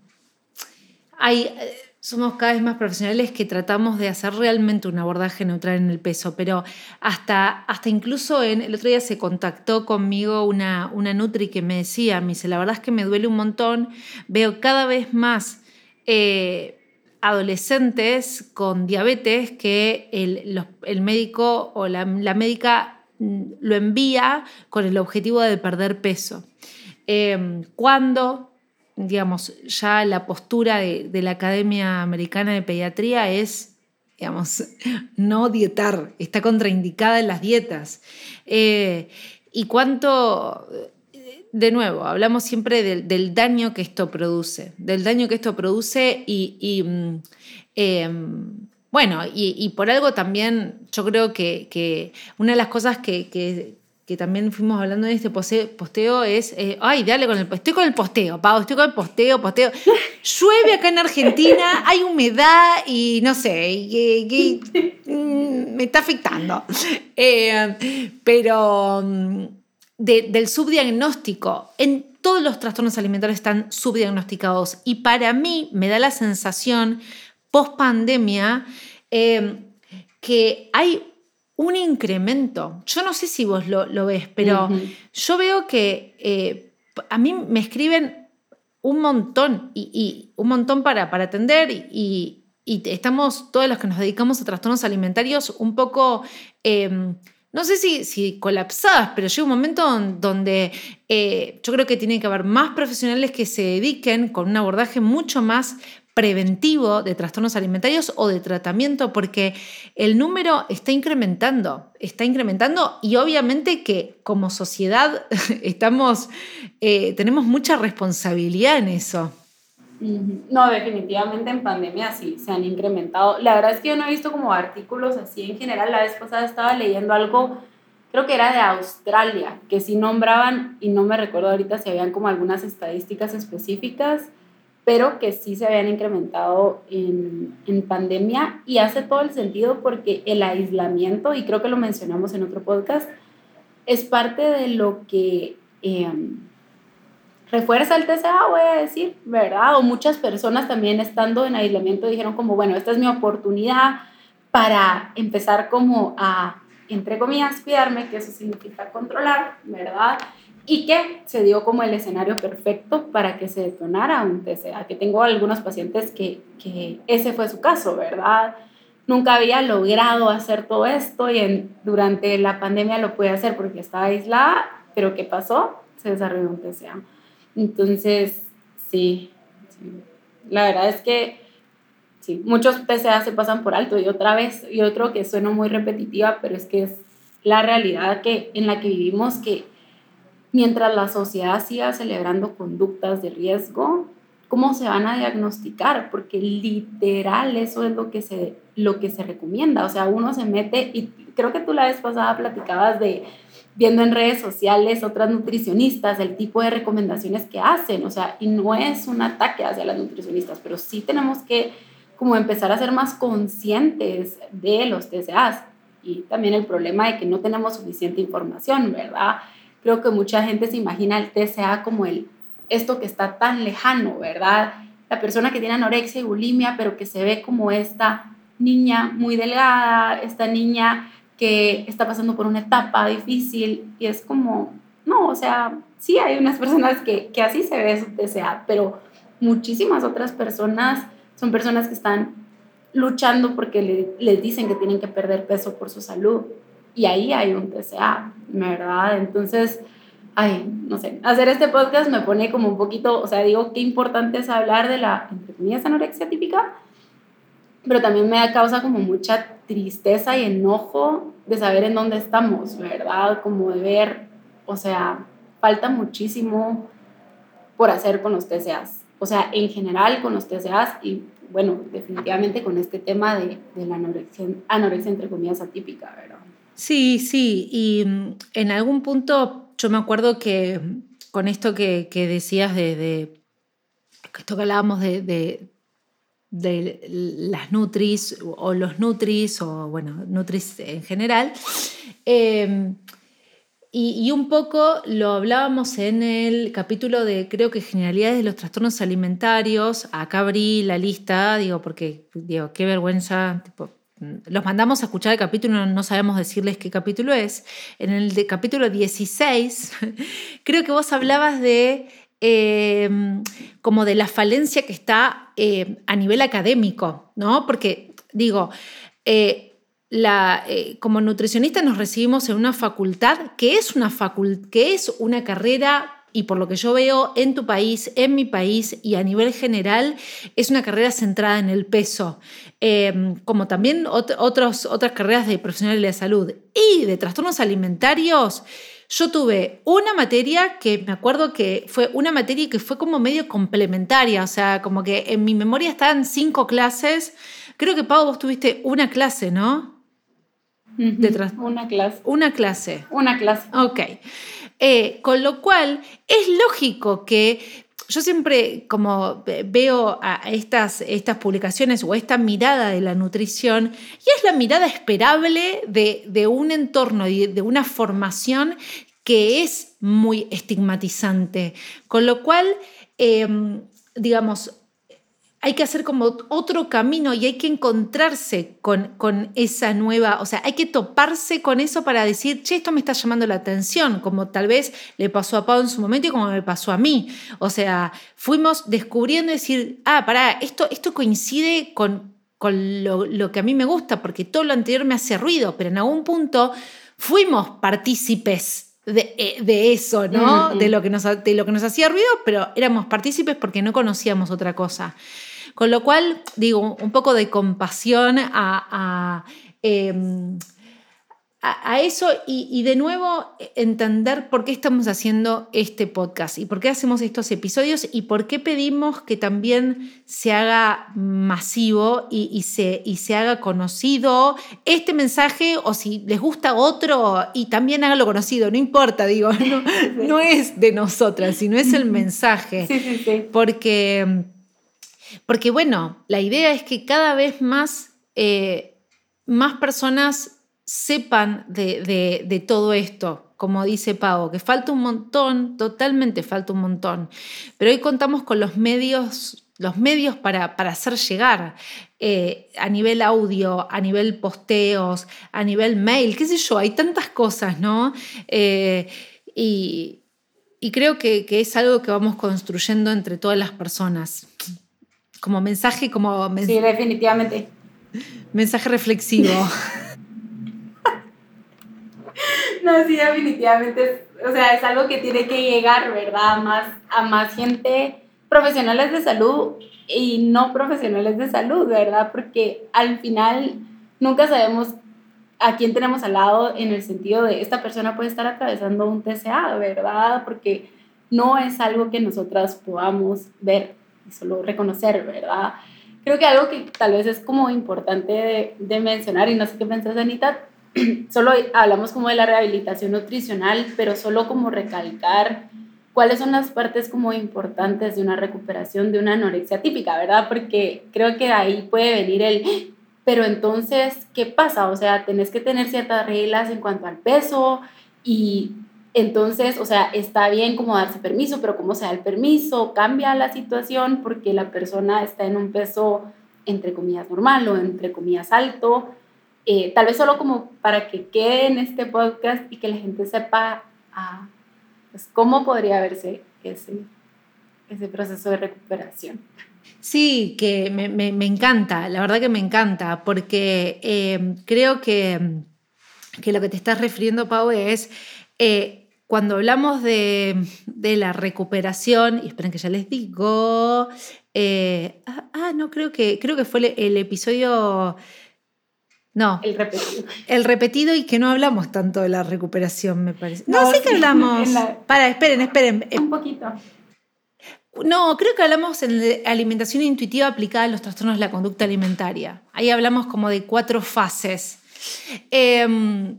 hay, somos cada vez más profesionales que tratamos de hacer realmente un abordaje neutral en el peso, pero hasta, hasta incluso en, el otro día se contactó conmigo una, una Nutri que me decía, me dice, la verdad es que me duele un montón, veo cada vez más... Eh, adolescentes con diabetes que el, el médico o la, la médica lo envía con el objetivo de perder peso. Em, cuando, digamos, ya la postura de, la Academia Americana de Pediatría es, digamos, no dietar, está contraindicada en las dietas. Eh, y cuánto, de nuevo, hablamos siempre del, daño que esto produce, del daño que esto produce y, mm, em, bueno, y, por algo también yo creo que, una de las cosas que, también fuimos hablando en este posteo es, eh, ay, dale con el estoy con el posteo, Pau, estoy con el posteo, posteo. Llueve acá en Argentina, hay humedad y no sé, mm, me está afectando. Eh, pero mm, del subdiagnóstico, en todos los trastornos alimentarios están subdiagnosticados y para mí me da la sensación post pandemia, em, que hay un incremento. Yo no sé si vos lo, ves, pero yo veo que eh, a mí me escriben un montón y, un montón para, para atender y, estamos todos los que nos dedicamos a trastornos alimentarios un poco... Em, no sé si, si, colapsadas, pero llega un momento donde eh, yo creo que tiene que haber más profesionales que se dediquen con un abordaje mucho más preventivo de trastornos alimentarios o de tratamiento, porque el número está incrementando, está incrementando y obviamente que como sociedad estamos, eh, tenemos mucha responsabilidad en eso. No, definitivamente en pandemia sí, se han incrementado. La verdad es que yo no he visto como artículos así en general. La vez pasada estaba leyendo algo, creo que era de Australia, que sí nombraban, y no me recuerdo ahorita si habían como algunas estadísticas específicas, pero que sí se habían incrementado en, en pandemia y hace todo el sentido porque el aislamiento, y creo que lo mencionamos en otro podcast, es parte de lo que... Em, refuerza el TCA, voy a decir, ¿verdad? O muchas personas también estando en aislamiento dijeron como, bueno, esta es mi oportunidad para empezar como a, entre comillas, cuidarme, que eso significa controlar, ¿verdad? Y que se dio como el escenario perfecto para que se detonara un TCA, que tengo algunos pacientes que, que ese fue su caso, ¿verdad? Nunca había logrado hacer todo esto y en, durante la pandemia lo pude hacer porque estaba aislada, pero ¿qué pasó? Se desarrolló un TCA. Entonces, sí, la verdad es que sí, muchos PCA se pasan por alto y otra vez, y otro que suena muy repetitiva, pero es que es la realidad que, en la que vivimos que mientras la sociedad siga celebrando conductas de riesgo, ¿cómo se van a diagnosticar? Porque literal eso es lo que se, lo que se recomienda. O sea, uno se mete, y creo que tú la vez pasada platicabas de viendo en redes sociales otras nutricionistas, el tipo de recomendaciones que hacen, o sea, y no es un ataque hacia las nutricionistas, pero sí tenemos que como empezar a ser más conscientes de los TCAs y también el problema de que no tenemos suficiente información, ¿verdad? Creo que mucha gente se imagina el TCA como el esto que está tan lejano, ¿verdad? La persona que tiene anorexia y bulimia, pero que se ve como esta niña muy delgada, esta niña que está pasando por una etapa difícil y es como, no, o sea, sí hay unas personas que, que así se ve su TCA, pero muchísimas otras personas son personas que están luchando porque le, les dicen que tienen que perder peso por su salud y ahí hay un TCA, ¿verdad? Entonces, ay, no sé, hacer este podcast me pone como un poquito, o sea, digo, qué importante es hablar de la, entre comillas, anorexia típica, pero también me da causa como mucha tristeza y enojo de saber en dónde estamos, ¿verdad? Como de ver, o sea, falta muchísimo por hacer con los TCAs. O sea, en general con los TCAs y bueno, definitivamente con este tema de, de la anorexia, anorexia entre comillas atípica, ¿verdad? Sí, sí, y mm, en algún punto yo me acuerdo que con esto que, que decías de, esto que hablábamos de, de las Nutris o los Nutris o bueno, Nutris en general. Em, y, un poco lo hablábamos en el capítulo de, creo que, generalidades de los trastornos alimentarios. Acá abrí la lista, digo, porque, digo, qué vergüenza. Los mandamos a escuchar el capítulo, no sabemos decirles qué capítulo es. En el de capítulo 16, creo que vos hablabas de Em, como de la falencia que está eh, a nivel académico, ¿no? Porque digo, eh, la, eh, como nutricionista nos recibimos en una facultad que es una, que es una carrera y por lo que yo veo en tu país, en mi país y a nivel general, es una carrera centrada en el peso, em, como también otros, otras carreras de profesionales de salud y de trastornos alimentarios. Yo tuve una materia que me acuerdo que fue una materia que fue como medio complementaria, o sea, como que en mi memoria estaban cinco clases. Creo que, Pau, vos tuviste una clase, ¿no? una clase. Una clase. Una clase. Ok. Eh, con lo cual, es lógico que yo siempre como veo a estas, estas publicaciones o esta mirada de la nutrición, y es la mirada esperable de, un entorno y de una formación que es muy estigmatizante. Con lo cual, em, digamos, hay que hacer como otro camino y hay que encontrarse con, con, esa nueva, o sea, hay que toparse con eso para decir, che, esto me está llamando la atención, como tal vez le pasó a Pau en su momento y como me pasó a mí. O sea, fuimos descubriendo y decir, ah, pará, esto, esto coincide con, con lo, lo que a mí me gusta, porque todo lo anterior me hace ruido, pero en algún punto fuimos partícipes de, eh, eso, ¿no? de, lo que nos, de lo que nos hacía ruido, pero éramos partícipes porque no conocíamos otra cosa. Con lo cual, digo, un poco de compasión a, em, a, eso y, de nuevo entender por qué estamos haciendo este podcast y por qué hacemos estos episodios y por qué pedimos que también se haga masivo y, se, y se haga conocido este mensaje o si les gusta otro y también hágalo conocido, no importa, digo, no, es de nosotras, sino es el mensaje. Sí, sí, sí. Porque, porque bueno, la idea es que cada vez más, eh, más personas sepan de, todo esto, como dice Pau, que falta un montón, totalmente falta un montón. Pero hoy contamos con los medios, los medios para, hacer llegar eh, a nivel audio, a nivel posteos, a nivel mail, qué sé yo, hay tantas cosas, ¿no? Eh, y, creo que, es algo que vamos construyendo entre todas las personas. Como mensaje, como... sí, definitivamente. Mensaje reflexivo. No, sí, definitivamente. o sea, es algo que tiene que llegar, ¿verdad? Más, a más gente, profesionales de salud y no profesionales de salud, ¿verdad? Porque al final nunca sabemos a quién tenemos al lado en el sentido de esta persona puede estar atravesando un TCA, ¿verdad? Porque no es algo que nosotras podamos ver y solo reconocer, ¿verdad? Creo que algo que tal vez es como importante de, de mencionar, y no sé qué pensás, Anita, solo hablamos como de la rehabilitación nutricional, pero solo como recalcar cuáles son las partes como importantes de una recuperación de una anorexia típica, ¿verdad? Porque creo que ahí puede venir el, pero entonces, ¿qué pasa? O sea, tenés que tener ciertas reglas en cuanto al peso y entonces, o sea, está bien como darse permiso, pero ¿cómo se da el permiso? Cambia la situación porque la persona está en un peso entre comillas normal o entre comillas alto eh, tal vez solo como para que quede en este podcast y que la gente sepa ah, pues, cómo podría verse ese, ese proceso de recuperación. Sí, que me, me, encanta, la verdad que me encanta, porque eh, creo que, que, lo que te estás refiriendo, Pau, es eh, cuando hablamos de, de, la recuperación, y esperen que ya les digo, ah, ah, no, creo que, creo que fue el, el episodio no. El repetido. El repetido y que no hablamos tanto de la recuperación, me parece. No, sí, que hablamos. Para, esperen, esperen. Un poquito. No, creo que hablamos en alimentación intuitiva aplicada a los trastornos de la conducta alimentaria. Ahí hablamos como de cuatro fases, em,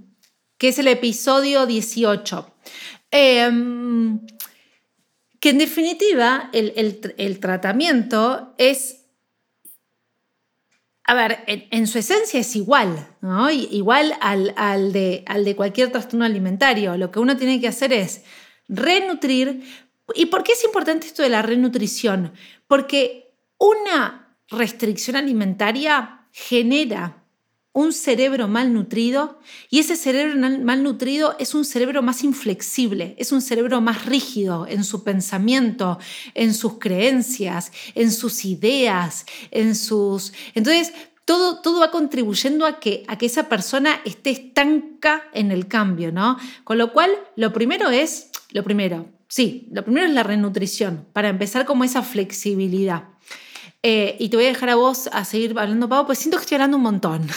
que es el episodio 18. Em, que en definitiva el tratamiento es a ver, en, su esencia es igual, ¿no? Igual al, de, al de cualquier trastorno alimentario. Lo que uno tiene que hacer es renutrir. ¿Y por qué es importante esto de la renutrición? Porque una restricción alimentaria genera un cerebro malnutrido y ese cerebro malnutrido es un cerebro más inflexible, es un cerebro más rígido en su pensamiento, en sus creencias, en sus ideas, en sus... Entonces, todo, todo va contribuyendo a que, a que esa persona esté estanca en el cambio, ¿no? Con lo cual, lo primero es, lo primero, sí, lo primero es la renutrición, para empezar como esa flexibilidad. Eh, y te voy a dejar a vos a seguir hablando, Pau, pues siento que estoy hablando un montón.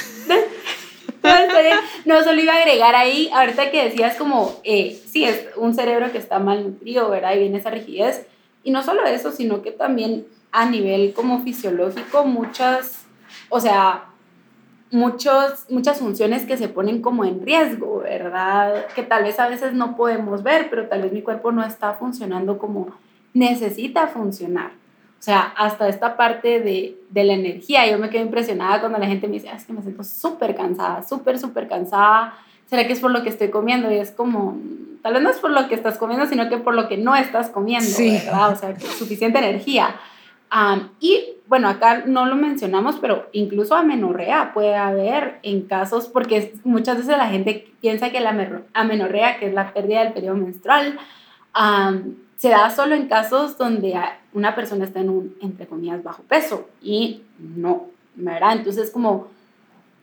No, solo iba a agregar ahí, ahorita que decías como, eh, sí, es un cerebro que está mal nutrido, ¿verdad? Y viene esa rigidez. Y no solo eso, sino que también a nivel como fisiológico, muchas, o sea, muchos, muchas funciones que se ponen como en riesgo, ¿verdad? Que tal vez a veces no podemos ver, pero tal vez mi cuerpo no está funcionando como necesita funcionar. O sea, hasta esta parte de, de la energía, yo me quedo impresionada cuando la gente me dice, ah, es que me siento súper cansada, súper, súper cansada. ¿Será que es por lo que estoy comiendo? Y es como, tal vez no es por lo que estás comiendo, sino que por lo que no estás comiendo, ¿verdad? O sea, suficiente energía. y bueno, acá no lo mencionamos, pero incluso amenorrea puede haber en casos, porque muchas veces la gente piensa que la amenorrea, que es la pérdida del periodo menstrual, se da solo en casos donde una persona está en un, entre comillas, bajo peso y no, ¿verdad? Entonces, como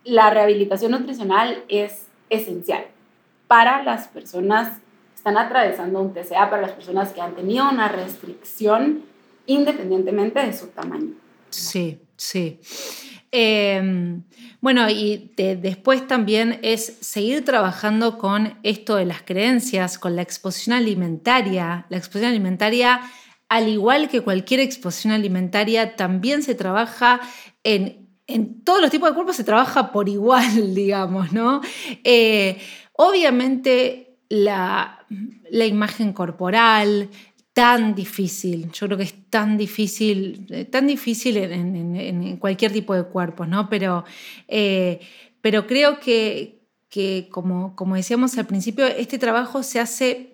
la rehabilitación nutricional es esencial para las personas que están atravesando un TCA, para las personas que han tenido una restricción independientemente de su tamaño. Sí, sí. Em, bueno, y después también es seguir trabajando con esto de las creencias, con la exposición alimentaria. La exposición alimentaria, al igual que cualquier exposición alimentaria, también se trabaja en, en todos los tipos de cuerpos, se trabaja por igual, digamos, ¿no? Eh, obviamente la, la imagen corporal, tan difícil, yo creo que es tan difícil, eh, tan difícil en, cualquier tipo de cuerpos, ¿no? Pero, eh, pero creo que, que como, como decíamos al principio, este trabajo se hace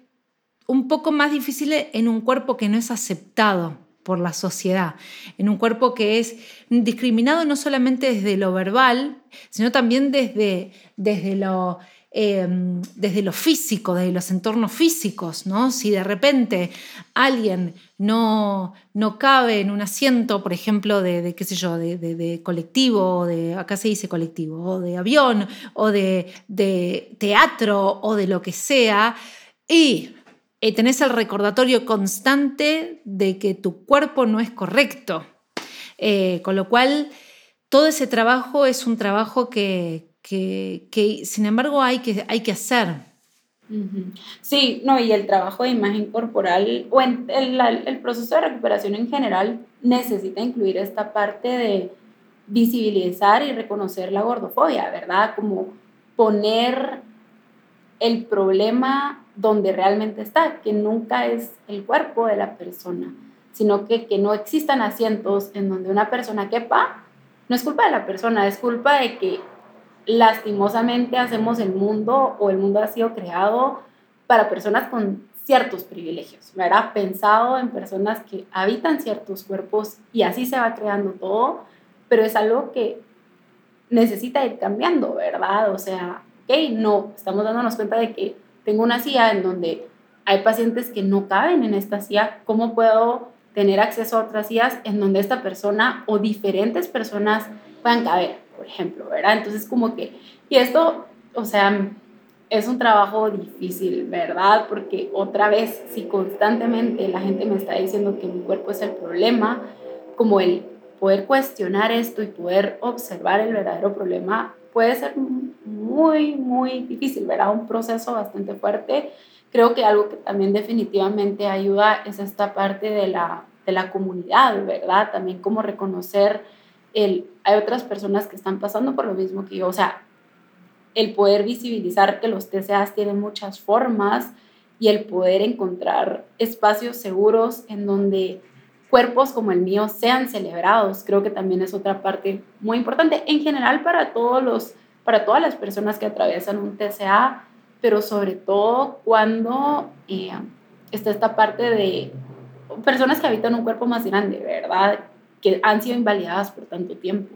un poco más difícil en un cuerpo que no es aceptado por la sociedad, en un cuerpo que es discriminado no solamente desde lo verbal, sino también desde, desde lo Em, desde lo físico, desde los entornos físicos, ¿no? Si de repente alguien no, no cabe en un asiento, por ejemplo, de, qué sé yo, de, colectivo, de, acá se dice colectivo, o de avión, o de, teatro, o de lo que sea, y eh, tenés el recordatorio constante de que tu cuerpo no es correcto. Eh, con lo cual, todo ese trabajo es un trabajo que, que, sin embargo hay que, hay que hacer. Sí, no, y el trabajo de imagen corporal o el, el, proceso de recuperación en general necesita incluir esta parte de visibilizar y reconocer la gordofobia, ¿verdad? Como poner el problema donde realmente está, que nunca es el cuerpo de la persona, sino que, que no existan asientos en donde una persona quepa, no es culpa de la persona, es culpa de que lastimosamente hacemos el mundo o el mundo ha sido creado para personas con ciertos privilegios, ¿verdad? Pensado en personas que habitan ciertos cuerpos y así se va creando todo, pero es algo que necesita ir cambiando, ¿verdad? O sea, ok, no, estamos dándonos cuenta de que tengo una silla en donde hay pacientes que no caben en esta silla, ¿cómo puedo tener acceso a otras sillas en donde esta persona o diferentes personas puedan caber? por ejemplo, ¿verdad? Entonces como que, y esto, o sea, es un trabajo difícil, ¿verdad? Porque otra vez, si constantemente la gente me está diciendo que mi cuerpo es el problema, como el poder cuestionar esto y poder observar el verdadero problema puede ser muy, muy difícil, ¿verdad? Un proceso bastante fuerte. Creo que algo que también definitivamente ayuda es esta parte de la, de la comunidad, ¿verdad? También como reconocer el, hay otras personas que están pasando por lo mismo que yo, o sea, el poder visibilizar que los TCAs tienen muchas formas y el poder encontrar espacios seguros en donde cuerpos como el mío sean celebrados, creo que también es otra parte muy importante en general para todos los para todas las personas que atraviesan un TCA, pero sobre todo cuando eh, está esta parte de personas que habitan un cuerpo más grande, ¿verdad? que han sido invalidadas por tanto tiempo.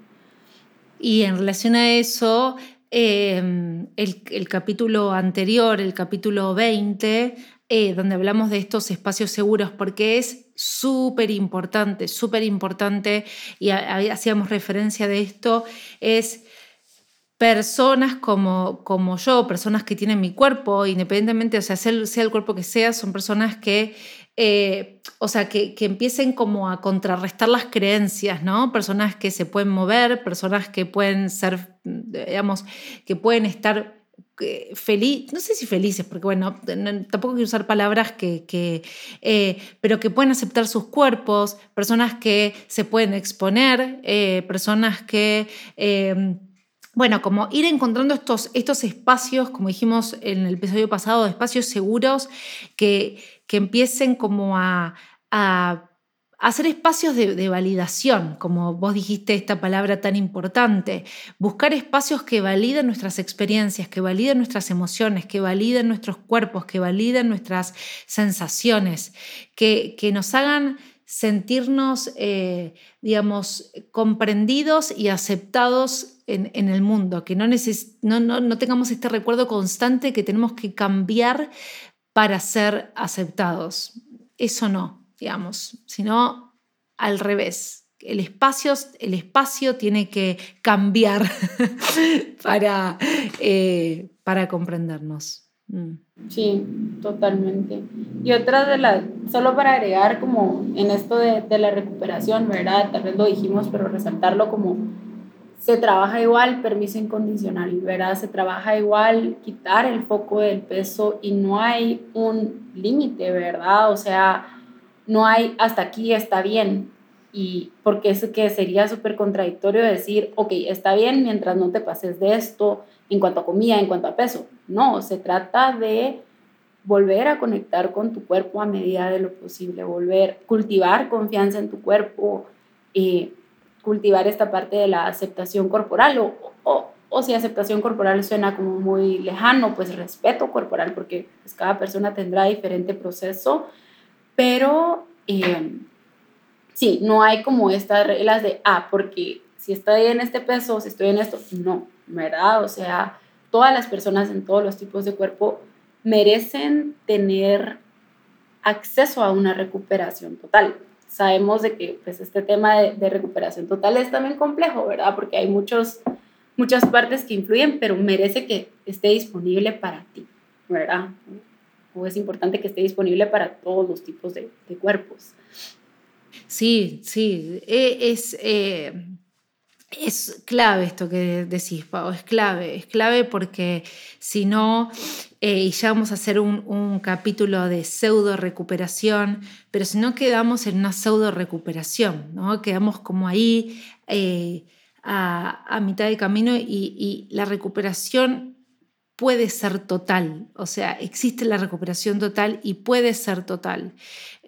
Y en relación a eso, em, el, capítulo anterior, el capítulo 20, eh, donde hablamos de estos espacios seguros, porque es súper importante, súper importante, y hacíamos referencia de esto, es personas como, como yo, personas que tienen mi cuerpo, independientemente, o sea, sea el cuerpo que sea, son personas que eh, o sea, que, empiecen como a contrarrestar las creencias, ¿no? Personas que se pueden mover, personas que pueden ser, digamos, que pueden estar eh, felices, no sé si felices, porque bueno, tampoco quiero usar palabras que, eh, pero que pueden aceptar sus cuerpos, personas que se pueden exponer, personas que bueno, como ir encontrando estos, estos espacios, como dijimos en el episodio pasado, espacios seguros que, que empiecen como a, a hacer espacios de, validación, como vos dijiste esta palabra tan importante, buscar espacios que validen nuestras experiencias, que validen nuestras emociones, que validen nuestros cuerpos, que validen nuestras sensaciones, que, que nos hagan sentirnos, eh, digamos, comprendidos y aceptados en, el mundo, que no, no, no, tengamos este recuerdo constante que tenemos que cambiar para ser aceptados. Eso no, digamos, sino al revés. El espacio, el espacio tiene que cambiar para, eh, para comprendernos. Mm. Sí, totalmente. Y otra de las, solo para agregar como en esto de, de, la recuperación, ¿verdad? Tal vez lo dijimos, pero resaltarlo como se trabaja igual permiso incondicional, ¿verdad? Se trabaja igual quitar el foco del peso y no hay un límite, ¿verdad? O sea, no hay hasta aquí está bien. Y porque es que sería súper contradictorio decir, ok, está bien mientras no te pases de esto en cuanto a comida, en cuanto a peso. No, se trata de volver a conectar con tu cuerpo a medida de lo posible, volver, cultivar confianza en tu cuerpo, eh, cultivar esta parte de la aceptación corporal o, o, o, si aceptación corporal suena como muy lejano, pues respeto corporal porque pues, cada persona tendrá diferente proceso, pero eh, sí, no hay como estas reglas de, ah, porque si estoy en este peso, si estoy en esto, no, ¿verdad? O sea, todas las personas en todos los tipos de cuerpo merecen tener acceso a una recuperación total. Sabemos de que pues, este tema de, recuperación total es también complejo, ¿verdad? Porque hay muchos, muchas partes que influyen, pero merece que esté disponible para ti, ¿verdad? O es importante que esté disponible para todos los tipos de, de cuerpos. Sí, sí, e, es, eh, es clave esto que decís, Pau, es clave, es clave porque si no, eh, y ya vamos a hacer un, capítulo de pseudo recuperación, pero si no quedamos en una pseudo recuperación, ¿no? quedamos como ahí eh, a, mitad de camino y, y la recuperación puede ser total, o sea, existe la recuperación total y puede ser total.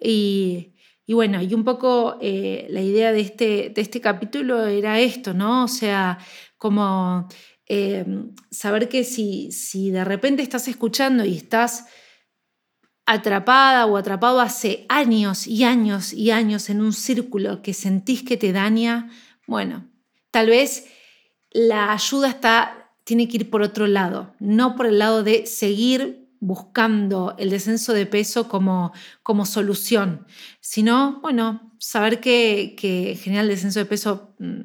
Y y bueno, y un poco eh, la idea de este, de este capítulo era esto, ¿no? O sea, como eh, saber que si, si de repente estás escuchando y estás atrapada o atrapado hace años y años y años en un círculo que sentís que te daña, bueno, tal vez la ayuda está, tiene que ir por otro lado, no por el lado de seguir buscando el descenso de peso como, como solución, sino, bueno, saber que, que generar el descenso de peso mm,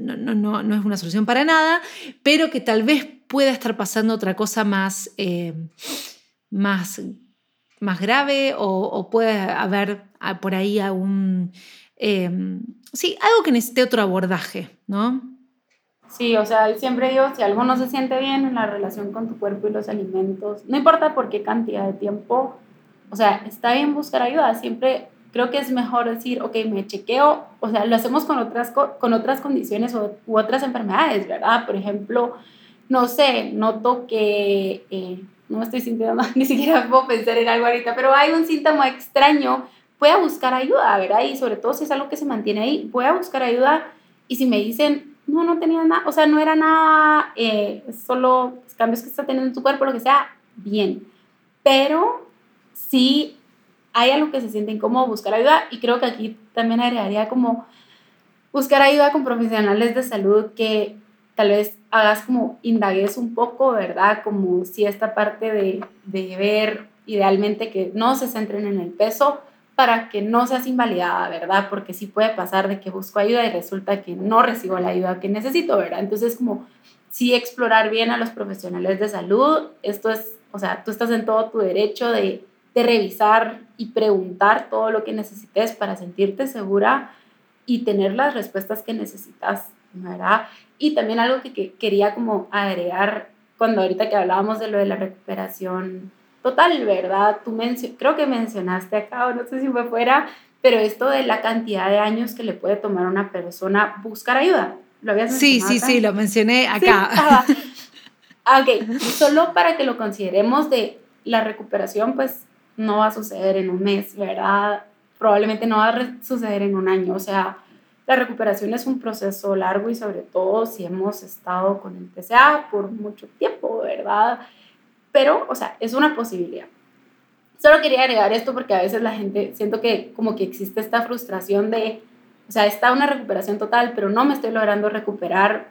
no, no, no, es una solución para nada, pero que tal vez pueda estar pasando otra cosa más, eh, más, más grave o, o, puede haber ah, por ahí algún... Eh, sí, algo que necesite otro abordaje, ¿no? Sí, o sea, siempre digo, si algo no se siente bien en la relación con tu cuerpo y los alimentos, no importa por qué cantidad de tiempo, o sea, está bien buscar ayuda, siempre creo que es mejor decir, ok, me chequeo, o sea, lo hacemos con otras, con otras condiciones u otras enfermedades, ¿verdad? Por ejemplo, no sé, noto que, eh, no me estoy sintiendo, ni siquiera puedo pensar en algo ahorita, pero hay un síntoma extraño, voy a buscar ayuda, ¿verdad? Y sobre todo si es algo que se mantiene ahí, voy a buscar ayuda y si me dicen, no, no tenía nada, o sea, no era nada, eh, solo cambios que está teniendo en tu cuerpo, lo que sea, bien. Pero sí hay algo que se siente incómodo, buscar ayuda, y creo que aquí también agregaría como buscar ayuda con profesionales de salud que tal vez hagas como indagues un poco, ¿verdad? Como si esta parte de, de ver idealmente que no se centren en el peso, para que no seas invalidada, ¿verdad? Porque sí puede pasar de que busco ayuda y resulta que no recibo la ayuda que necesito, ¿verdad? Entonces, como sí explorar bien a los profesionales de salud, esto es, o sea, tú estás en todo tu derecho de, de revisar y preguntar todo lo que necesites para sentirte segura y tener las respuestas que necesitas, ¿verdad? Y también algo que, que quería como agregar cuando ahorita que hablábamos de lo de la recuperación total, ¿verdad? Tú creo que mencionaste acá, o no sé si fue fuera, pero esto de la cantidad de años que le puede tomar a una persona buscar ayuda. ¿Lo habías mencionado? Sí, sí, sí, lo mencioné acá. Ah, ok, solo para que lo consideremos de la recuperación, pues no va a suceder en un mes, ¿verdad? Probablemente no va a suceder en un año, o sea, la recuperación es un proceso largo y sobre todo si hemos estado con el TCA por mucho tiempo, ¿verdad? Pero, o sea, es una posibilidad. Solo quería agregar esto porque a veces la gente, siento que como que existe esta frustración de, o sea, está una recuperación total, pero no me estoy logrando recuperar,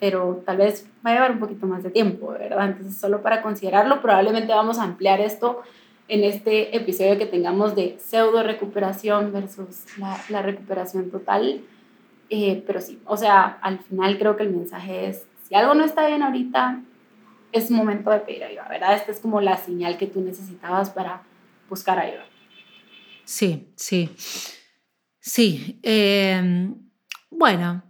pero tal vez va a llevar un poquito más de tiempo, ¿verdad? Entonces, solo para considerarlo, probablemente vamos a ampliar esto en este episodio que tengamos de pseudo recuperación versus la, recuperación total. Eh, pero sí, o sea, al final creo que el mensaje es, si algo no está bien ahorita, es momento de pedir ayuda, ¿verdad? Esta es como la señal que tú necesitabas para buscar ayuda. Sí, sí. Sí. Em, bueno,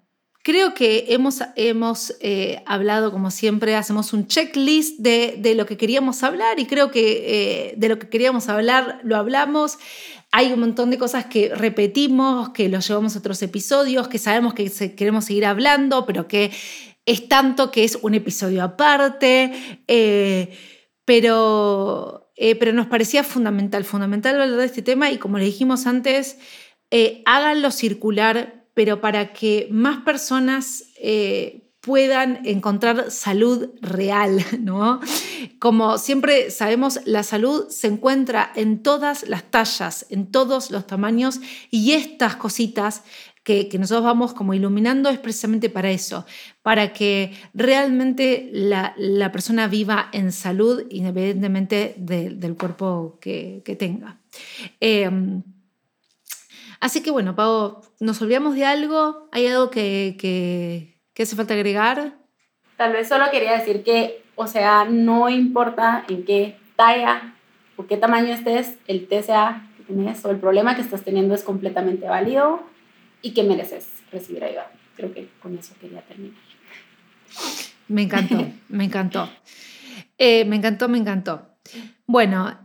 creo que hemos, hemos eh, hablado, como siempre, hacemos un checklist de, de, lo que queríamos hablar y creo que eh, de lo que queríamos hablar lo hablamos. Hay un montón de cosas que repetimos, que los llevamos a otros episodios, que sabemos que queremos seguir hablando, pero que es tanto que es un episodio aparte. Eh, pero, eh, pero nos parecía fundamental, fundamental de este tema y como le dijimos antes, eh, háganlo circular, pero para que más personas puedan encontrar salud real, ¿no? Como siempre sabemos, la salud se encuentra en todas las tallas, en todos los tamaños y estas cositas que, nosotros vamos como iluminando es precisamente para eso, para que realmente la, persona viva en salud independientemente del cuerpo que, tenga. Em, así que bueno, Pau, ¿nos olvidamos de algo? ¿Hay algo que ¿Qué hace falta agregar? Tal vez solo quería decir que, o sea, no importa en qué talla o qué tamaño estés, el TCA que tienes o el problema que estás teniendo es completamente válido y que mereces recibir ayuda. Creo que con eso quería terminar. Me encantó, me encantó. Eh, me encantó, me encantó. Bueno,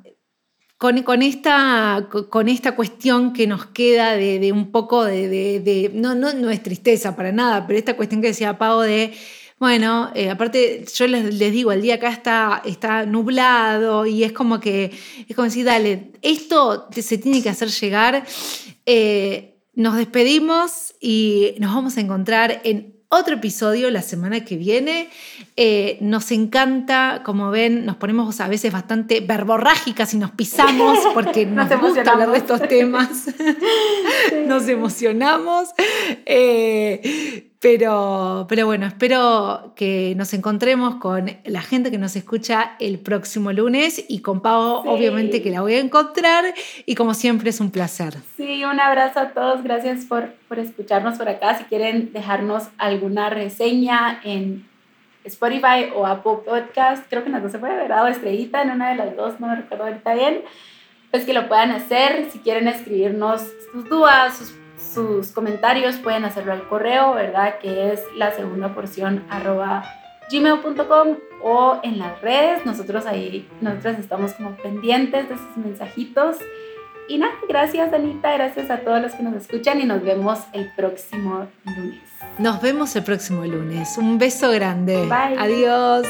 con, esta, con esta cuestión que nos queda de, un poco de, no, no, no, es tristeza para nada, pero esta cuestión que decía Pau de, bueno, eh, aparte yo les, digo, el día acá está, está nublado y es como que, es como decir, dale, esto se tiene que hacer llegar. Eh, nos despedimos y nos vamos a encontrar en otro episodio la semana que viene. Eh, nos encanta, como ven, nos ponemos a veces bastante verborrágicas y nos pisamos porque nos, gusta hablar de estos temas. nos emocionamos. Eh, pero, pero bueno, espero que nos encontremos con la gente que nos escucha el próximo lunes y con Pau, obviamente, que la voy a encontrar. Y como siempre, es un placer. Sí, un abrazo a todos. Gracias por, por escucharnos por acá. Si quieren dejarnos alguna reseña en Spotify o Apple Podcast, creo que en las dos se puede ver, o estrellita en una de las dos, no me recuerdo ahorita bien, pues que lo puedan hacer. Si quieren escribirnos sus dudas, sus sus comentarios pueden hacerlo al correo, ¿verdad? Que es la segunda porción arroba gmail.com o en las redes. Nosotros ahí, nosotros estamos como pendientes de sus mensajitos. Y nada, gracias Anita, gracias a todos los que nos escuchan y nos vemos el próximo lunes. Nos vemos el próximo lunes. Un beso grande. Bye. Adiós.